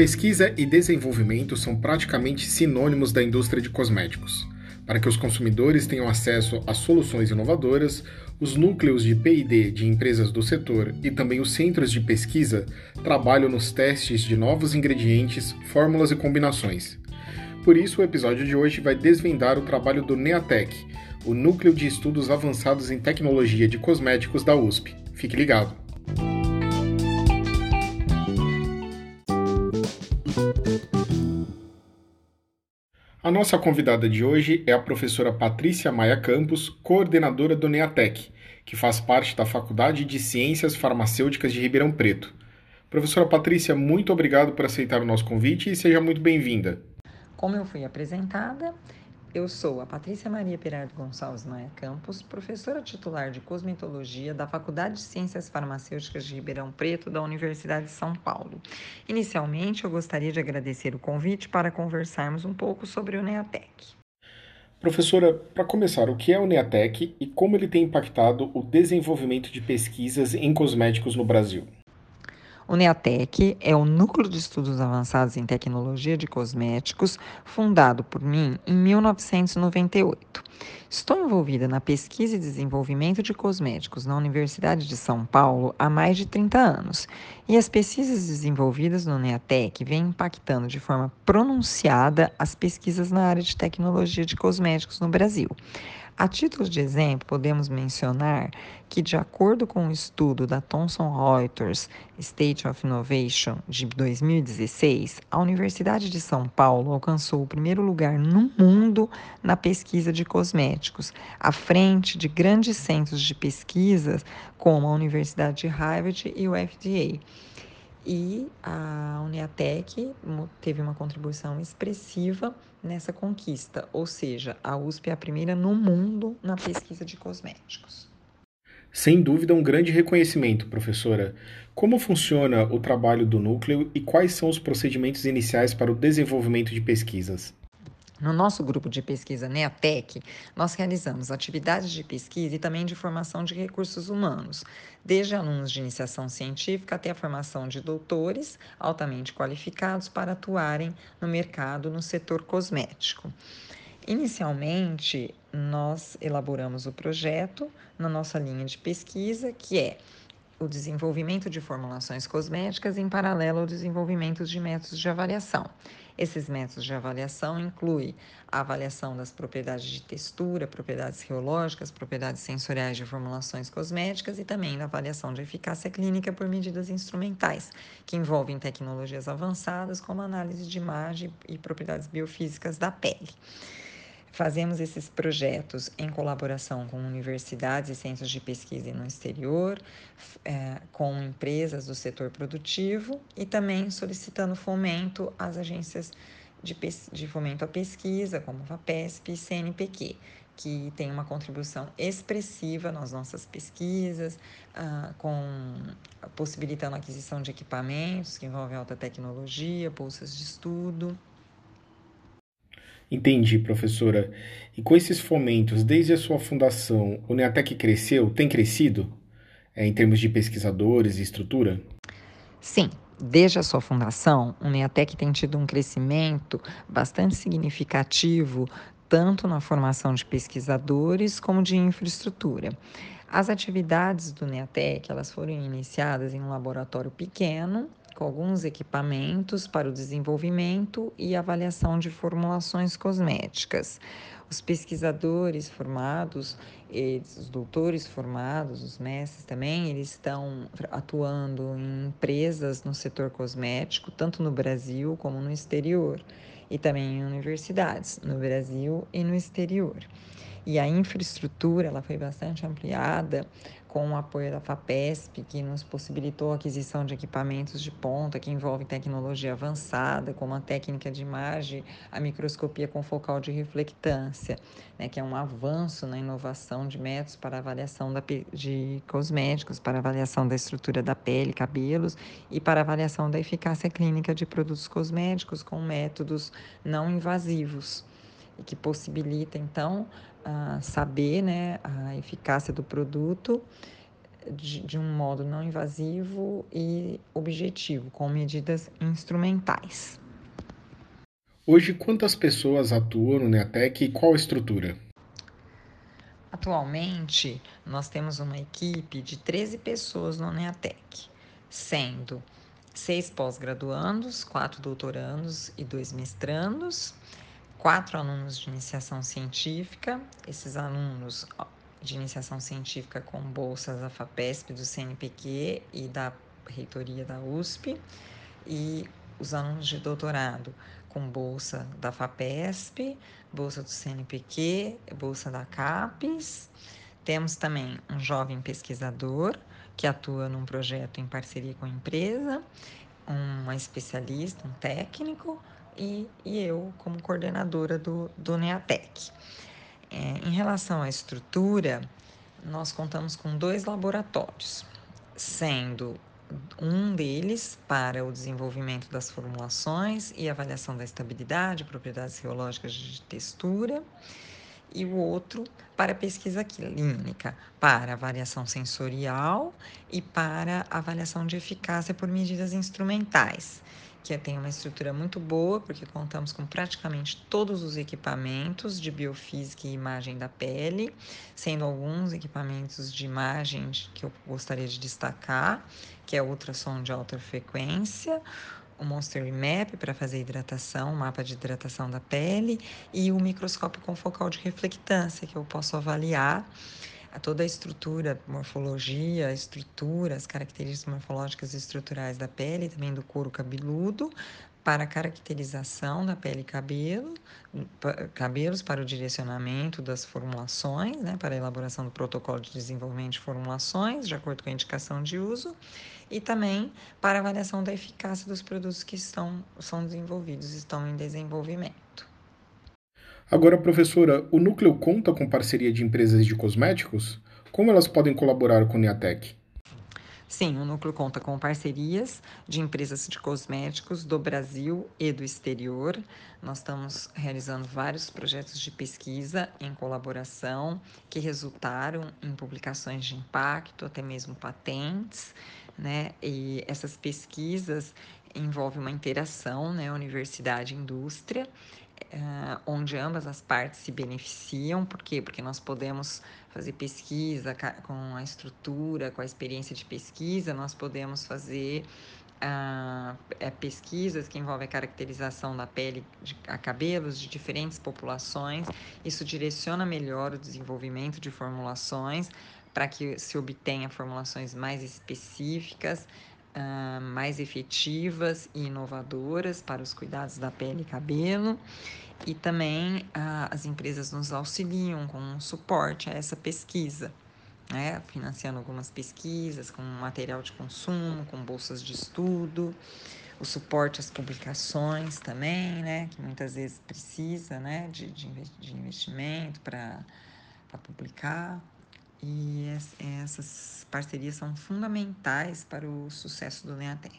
Pesquisa e desenvolvimento são praticamente sinônimos da indústria de cosméticos. Para que os consumidores tenham acesso a soluções inovadoras, os núcleos de PD de empresas do setor e também os centros de pesquisa trabalham nos testes de novos ingredientes, fórmulas e combinações. Por isso, o episódio de hoje vai desvendar o trabalho do NEATEC, o Núcleo de Estudos Avançados em Tecnologia de Cosméticos da USP. Fique ligado! A nossa convidada de hoje é a professora Patrícia Maia Campos, coordenadora do NEATEC, que faz parte da Faculdade de Ciências Farmacêuticas de Ribeirão Preto. Professora Patrícia, muito obrigado por aceitar o nosso convite e seja muito bem-vinda. Como eu fui apresentada, eu sou a Patrícia Maria Perardo Gonçalves Maia Campos, professora titular de cosmetologia da Faculdade de Ciências Farmacêuticas de Ribeirão Preto da Universidade de São Paulo. Inicialmente, eu gostaria de agradecer o convite para conversarmos um pouco sobre o NEATEC. Professora, para começar, o que é o NEATEC e como ele tem impactado o desenvolvimento de pesquisas em cosméticos no Brasil? O NEATEC é o Núcleo de Estudos Avançados em Tecnologia de Cosméticos, fundado por mim em 1998. Estou envolvida na pesquisa e desenvolvimento de cosméticos na Universidade de São Paulo há mais de 30 anos, e as pesquisas desenvolvidas no NEATEC vêm impactando de forma pronunciada as pesquisas na área de tecnologia de cosméticos no Brasil. A título de exemplo, podemos mencionar que, de acordo com o um estudo da Thomson Reuters State of Innovation de 2016, a Universidade de São Paulo alcançou o primeiro lugar no mundo na pesquisa de cosméticos, à frente de grandes centros de pesquisas como a Universidade de Harvard e o FDA e a Uniatec teve uma contribuição expressiva nessa conquista, ou seja, a USP é a primeira no mundo na pesquisa de cosméticos. Sem dúvida, um grande reconhecimento, professora. Como funciona o trabalho do núcleo e quais são os procedimentos iniciais para o desenvolvimento de pesquisas? No nosso grupo de pesquisa NEATEC, nós realizamos atividades de pesquisa e também de formação de recursos humanos, desde alunos de iniciação científica até a formação de doutores altamente qualificados para atuarem no mercado no setor cosmético. Inicialmente, nós elaboramos o projeto na nossa linha de pesquisa, que é o desenvolvimento de formulações cosméticas em paralelo ao desenvolvimento de métodos de avaliação. Esses métodos de avaliação incluem a avaliação das propriedades de textura, propriedades reológicas, propriedades sensoriais de formulações cosméticas e também da avaliação de eficácia clínica por medidas instrumentais, que envolvem tecnologias avançadas como análise de imagem e propriedades biofísicas da pele. Fazemos esses projetos em colaboração com universidades e centros de pesquisa no exterior, é, com empresas do setor produtivo e também solicitando fomento às agências de, de fomento à pesquisa, como FAPESP e CNPq, que tem uma contribuição expressiva nas nossas pesquisas, ah, com possibilitando a aquisição de equipamentos que envolvem alta tecnologia, bolsas de estudo. Entendi, professora. E com esses fomentos, desde a sua fundação, o Neatec cresceu, tem crescido é, em termos de pesquisadores e estrutura? Sim, desde a sua fundação, o Neatec tem tido um crescimento bastante significativo, tanto na formação de pesquisadores como de infraestrutura. As atividades do NEATEC elas foram iniciadas em um laboratório pequeno com alguns equipamentos para o desenvolvimento e avaliação de formulações cosméticas. Os pesquisadores formados, eles, os doutores formados, os mestres também, eles estão atuando em empresas no setor cosmético, tanto no Brasil como no exterior, e também em universidades, no Brasil e no exterior. E a infraestrutura ela foi bastante ampliada com o apoio da FAPESP, que nos possibilitou a aquisição de equipamentos de ponta que envolvem tecnologia avançada, como a técnica de imagem, a microscopia com focal de reflectância, né, que é um avanço na inovação de métodos para avaliação da, de cosméticos, para avaliação da estrutura da pele, cabelos e para avaliação da eficácia clínica de produtos cosméticos com métodos não invasivos e que possibilita então saber né, a eficácia do produto de, de um modo não invasivo e objetivo, com medidas instrumentais. Hoje, quantas pessoas atuam no NEATEC e qual a estrutura? Atualmente, nós temos uma equipe de 13 pessoas no NEATEC, sendo seis pós-graduandos, quatro doutorandos e dois mestrandos, quatro alunos de iniciação científica. Esses alunos de iniciação científica com bolsas da FAPESP, do CNPq e da reitoria da USP, e os alunos de doutorado com bolsa da FAPESP, bolsa do CNPq, bolsa da CAPES. Temos também um jovem pesquisador que atua num projeto em parceria com a empresa, uma especialista, um técnico e, e eu como coordenadora do, do NEATEC. É, em relação à estrutura, nós contamos com dois laboratórios, sendo um deles para o desenvolvimento das formulações e avaliação da estabilidade, propriedades geológicas de textura, e o outro para pesquisa clínica, para avaliação sensorial e para avaliação de eficácia por medidas instrumentais que tem uma estrutura muito boa, porque contamos com praticamente todos os equipamentos de biofísica e imagem da pele, sendo alguns equipamentos de imagem que eu gostaria de destacar, que é ultrassom de alta frequência, o Monster Map para fazer hidratação, mapa de hidratação da pele, e o microscópio com focal de reflectância, que eu posso avaliar a toda a estrutura, morfologia, estrutura, as características morfológicas e estruturais da pele, também do couro cabeludo, para a caracterização da pele e cabelo, cabelos para o direcionamento das formulações, né, para a elaboração do protocolo de desenvolvimento de formulações, de acordo com a indicação de uso, e também para avaliação da eficácia dos produtos que estão, são desenvolvidos, estão em desenvolvimento. Agora, professora, o núcleo conta com parceria de empresas de cosméticos? Como elas podem colaborar com o Niatec? Sim, o núcleo conta com parcerias de empresas de cosméticos do Brasil e do exterior. Nós estamos realizando vários projetos de pesquisa em colaboração que resultaram em publicações de impacto, até mesmo patentes, né? E essas pesquisas envolvem uma interação, né, universidade-indústria uh, onde ambas as partes se beneficiam. Por quê? Porque nós podemos fazer pesquisa com a estrutura, com a experiência de pesquisa, nós podemos fazer uh, pesquisas que envolvem a caracterização da pele de, a cabelos de diferentes populações. Isso direciona melhor o desenvolvimento de formulações para que se obtenha formulações mais específicas, uh, mais efetivas e inovadoras para os cuidados da pele e cabelo. E também uh, as empresas nos auxiliam com suporte a essa pesquisa. Né, financiando algumas pesquisas com material de consumo, com bolsas de estudo, o suporte às publicações também, né, que muitas vezes precisa né, de, de investimento para publicar. E essas parcerias são fundamentais para o sucesso do Neatec.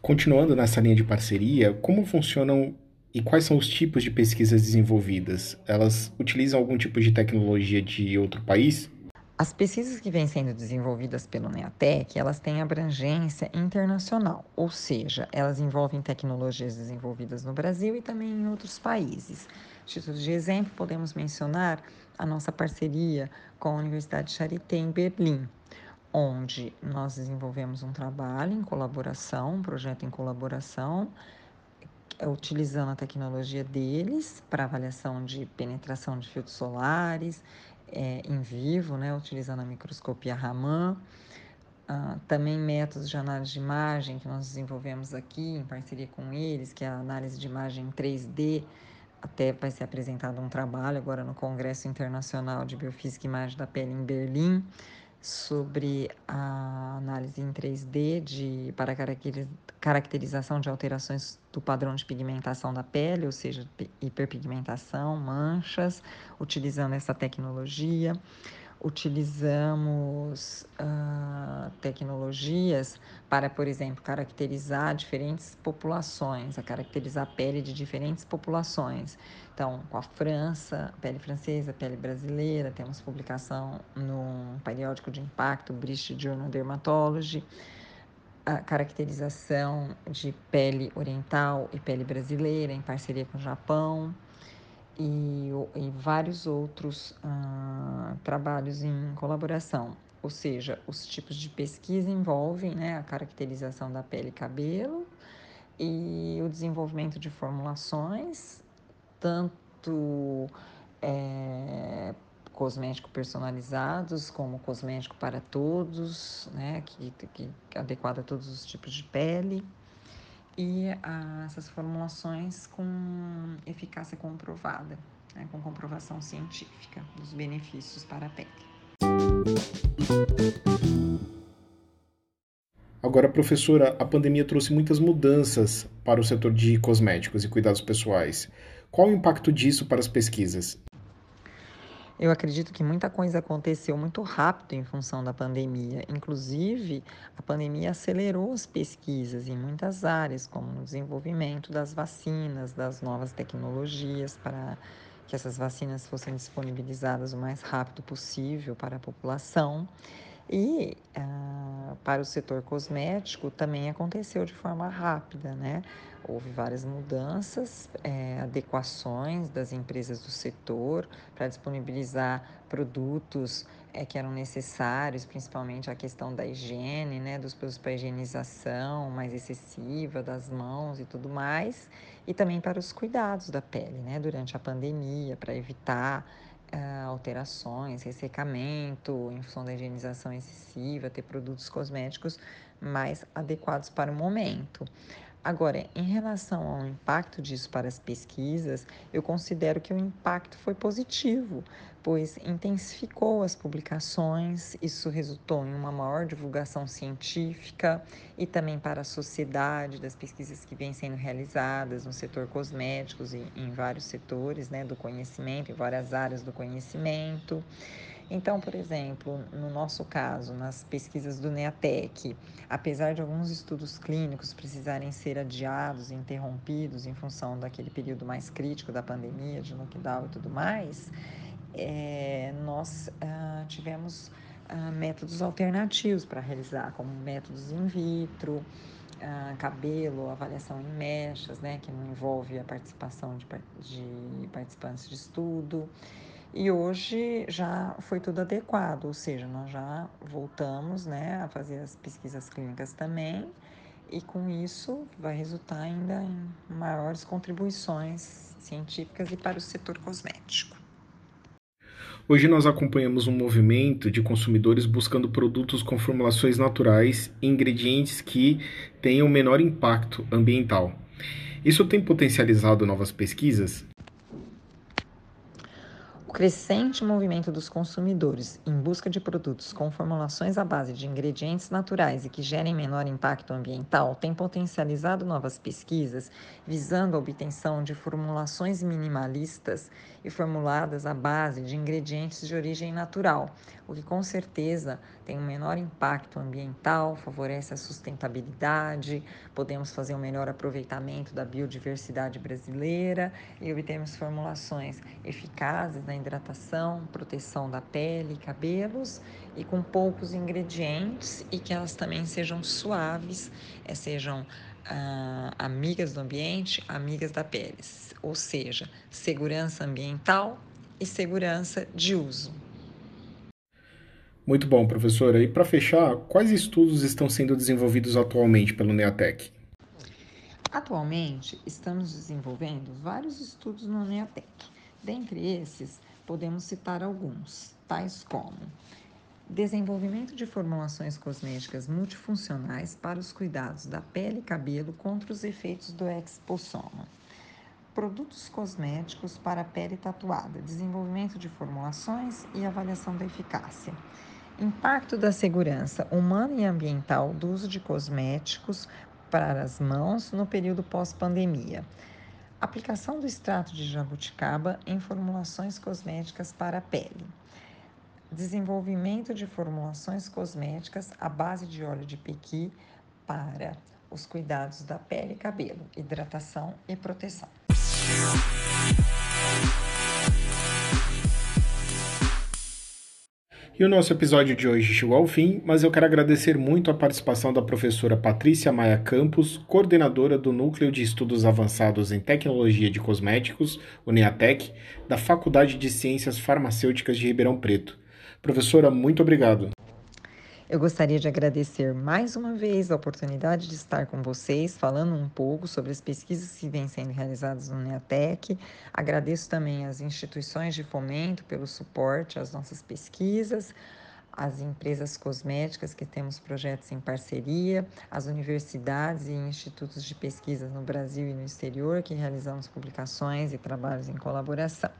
Continuando nessa linha de parceria, como funcionam e quais são os tipos de pesquisas desenvolvidas? Elas utilizam algum tipo de tecnologia de outro país? As pesquisas que vêm sendo desenvolvidas pelo NEATEC, elas têm abrangência internacional, ou seja, elas envolvem tecnologias desenvolvidas no Brasil e também em outros países. Título de exemplo, podemos mencionar a nossa parceria com a Universidade Charité em Berlim, onde nós desenvolvemos um trabalho em colaboração, um projeto em colaboração, utilizando a tecnologia deles para avaliação de penetração de filtros solares é, em vivo, né, utilizando a microscopia Raman. Uh, também métodos de análise de imagem que nós desenvolvemos aqui em parceria com eles, que é a análise de imagem 3D até vai ser apresentado um trabalho agora no Congresso Internacional de Biofísica e Imagem da Pele em Berlim sobre a análise em 3D de, para caracterização de alterações do padrão de pigmentação da pele, ou seja, hiperpigmentação, manchas, utilizando essa tecnologia. utilizamos tecnologias para, por exemplo, caracterizar diferentes populações, a caracterizar a pele de diferentes populações. Então, com a França, pele francesa, pele brasileira, temos publicação no periódico de impacto British Journal Dermatology, a caracterização de pele oriental e pele brasileira em parceria com o Japão e, e vários outros uh, trabalhos em colaboração. Ou seja, os tipos de pesquisa envolvem né, a caracterização da pele e cabelo e o desenvolvimento de formulações, tanto é, cosmético personalizados como cosmético para todos, né, que, que adequado a todos os tipos de pele e essas formulações com eficácia comprovada, né, com comprovação científica dos benefícios para a pele. Agora, professora, a pandemia trouxe muitas mudanças para o setor de cosméticos e cuidados pessoais. Qual o impacto disso para as pesquisas? Eu acredito que muita coisa aconteceu muito rápido em função da pandemia. Inclusive, a pandemia acelerou as pesquisas em muitas áreas, como no desenvolvimento das vacinas, das novas tecnologias para que essas vacinas fossem disponibilizadas o mais rápido possível para a população. E ah, para o setor cosmético também aconteceu de forma rápida, né? Houve várias mudanças, é, adequações das empresas do setor para disponibilizar produtos é, que eram necessários, principalmente a questão da higiene, né, dos produtos para higienização mais excessiva das mãos e tudo mais, e também para os cuidados da pele, né, durante a pandemia, para evitar uh, alterações, ressecamento, em função da higienização excessiva, ter produtos cosméticos mais adequados para o momento. Agora, em relação ao impacto disso para as pesquisas, eu considero que o impacto foi positivo, pois intensificou as publicações, isso resultou em uma maior divulgação científica e também para a sociedade das pesquisas que vêm sendo realizadas no setor cosméticos e em vários setores né, do conhecimento, em várias áreas do conhecimento. Então, por exemplo, no nosso caso, nas pesquisas do NEATEC, apesar de alguns estudos clínicos precisarem ser adiados interrompidos em função daquele período mais crítico da pandemia, de lockdown e tudo mais, é, nós ah, tivemos ah, métodos alternativos para realizar, como métodos in vitro, ah, cabelo, avaliação em mechas, né, que não envolve a participação de, de participantes de estudo. E hoje já foi tudo adequado, ou seja, nós já voltamos né, a fazer as pesquisas clínicas também, e com isso vai resultar ainda em maiores contribuições científicas e para o setor cosmético. Hoje nós acompanhamos um movimento de consumidores buscando produtos com formulações naturais e ingredientes que tenham menor impacto ambiental. Isso tem potencializado novas pesquisas? O crescente movimento dos consumidores em busca de produtos com formulações à base de ingredientes naturais e que gerem menor impacto ambiental tem potencializado novas pesquisas visando a obtenção de formulações minimalistas e formuladas à base de ingredientes de origem natural, o que com certeza tem um menor impacto ambiental, favorece a sustentabilidade, podemos fazer um melhor aproveitamento da biodiversidade brasileira e obtemos formulações eficazes na hidratação, proteção da pele e cabelos e com poucos ingredientes e que elas também sejam suaves, eh, sejam ah, amigas do ambiente, amigas da pele, ou seja, segurança ambiental e segurança de uso. Muito bom, professora. E para fechar, quais estudos estão sendo desenvolvidos atualmente pelo NEATEC? Atualmente, estamos desenvolvendo vários estudos no NEATEC. Dentre esses, podemos citar alguns, tais como desenvolvimento de formulações cosméticas multifuncionais para os cuidados da pele e cabelo contra os efeitos do exposoma. Produtos cosméticos para pele tatuada, desenvolvimento de formulações e avaliação da eficácia. Impacto da segurança humana e ambiental do uso de cosméticos para as mãos no período pós-pandemia. Aplicação do extrato de jabuticaba em formulações cosméticas para a pele. desenvolvimento de formulações cosméticas à base de óleo de pequi para os cuidados da pele e cabelo, hidratação e proteção. E o nosso episódio de hoje chegou ao fim, mas eu quero agradecer muito a participação da professora Patrícia Maia Campos, coordenadora do Núcleo de Estudos Avançados em Tecnologia de Cosméticos, o NEATEC, da Faculdade de Ciências Farmacêuticas de Ribeirão Preto. Professora, muito obrigado. Eu gostaria de agradecer mais uma vez a oportunidade de estar com vocês, falando um pouco sobre as pesquisas que vêm sendo realizadas no NEATEC. Agradeço também às instituições de fomento pelo suporte às nossas pesquisas, às empresas cosméticas que temos projetos em parceria, às universidades e institutos de pesquisa no Brasil e no exterior que realizamos publicações e trabalhos em colaboração.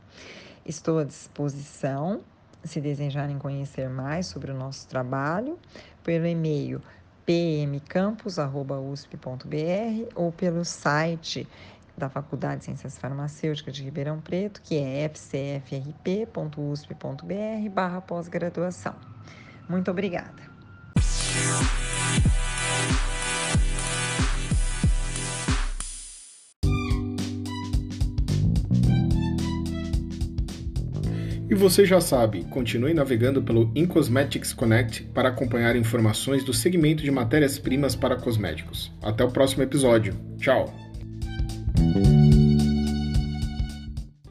Estou à disposição se desejarem conhecer mais sobre o nosso trabalho, pelo e-mail pmcampus.usp.br ou pelo site da Faculdade de Ciências Farmacêuticas de Ribeirão Preto, que é fcfrp.usp.br barra pós-graduação. Muito obrigada. Você já sabe, continue navegando pelo InCosmetics Connect para acompanhar informações do segmento de matérias-primas para cosméticos. Até o próximo episódio. Tchau!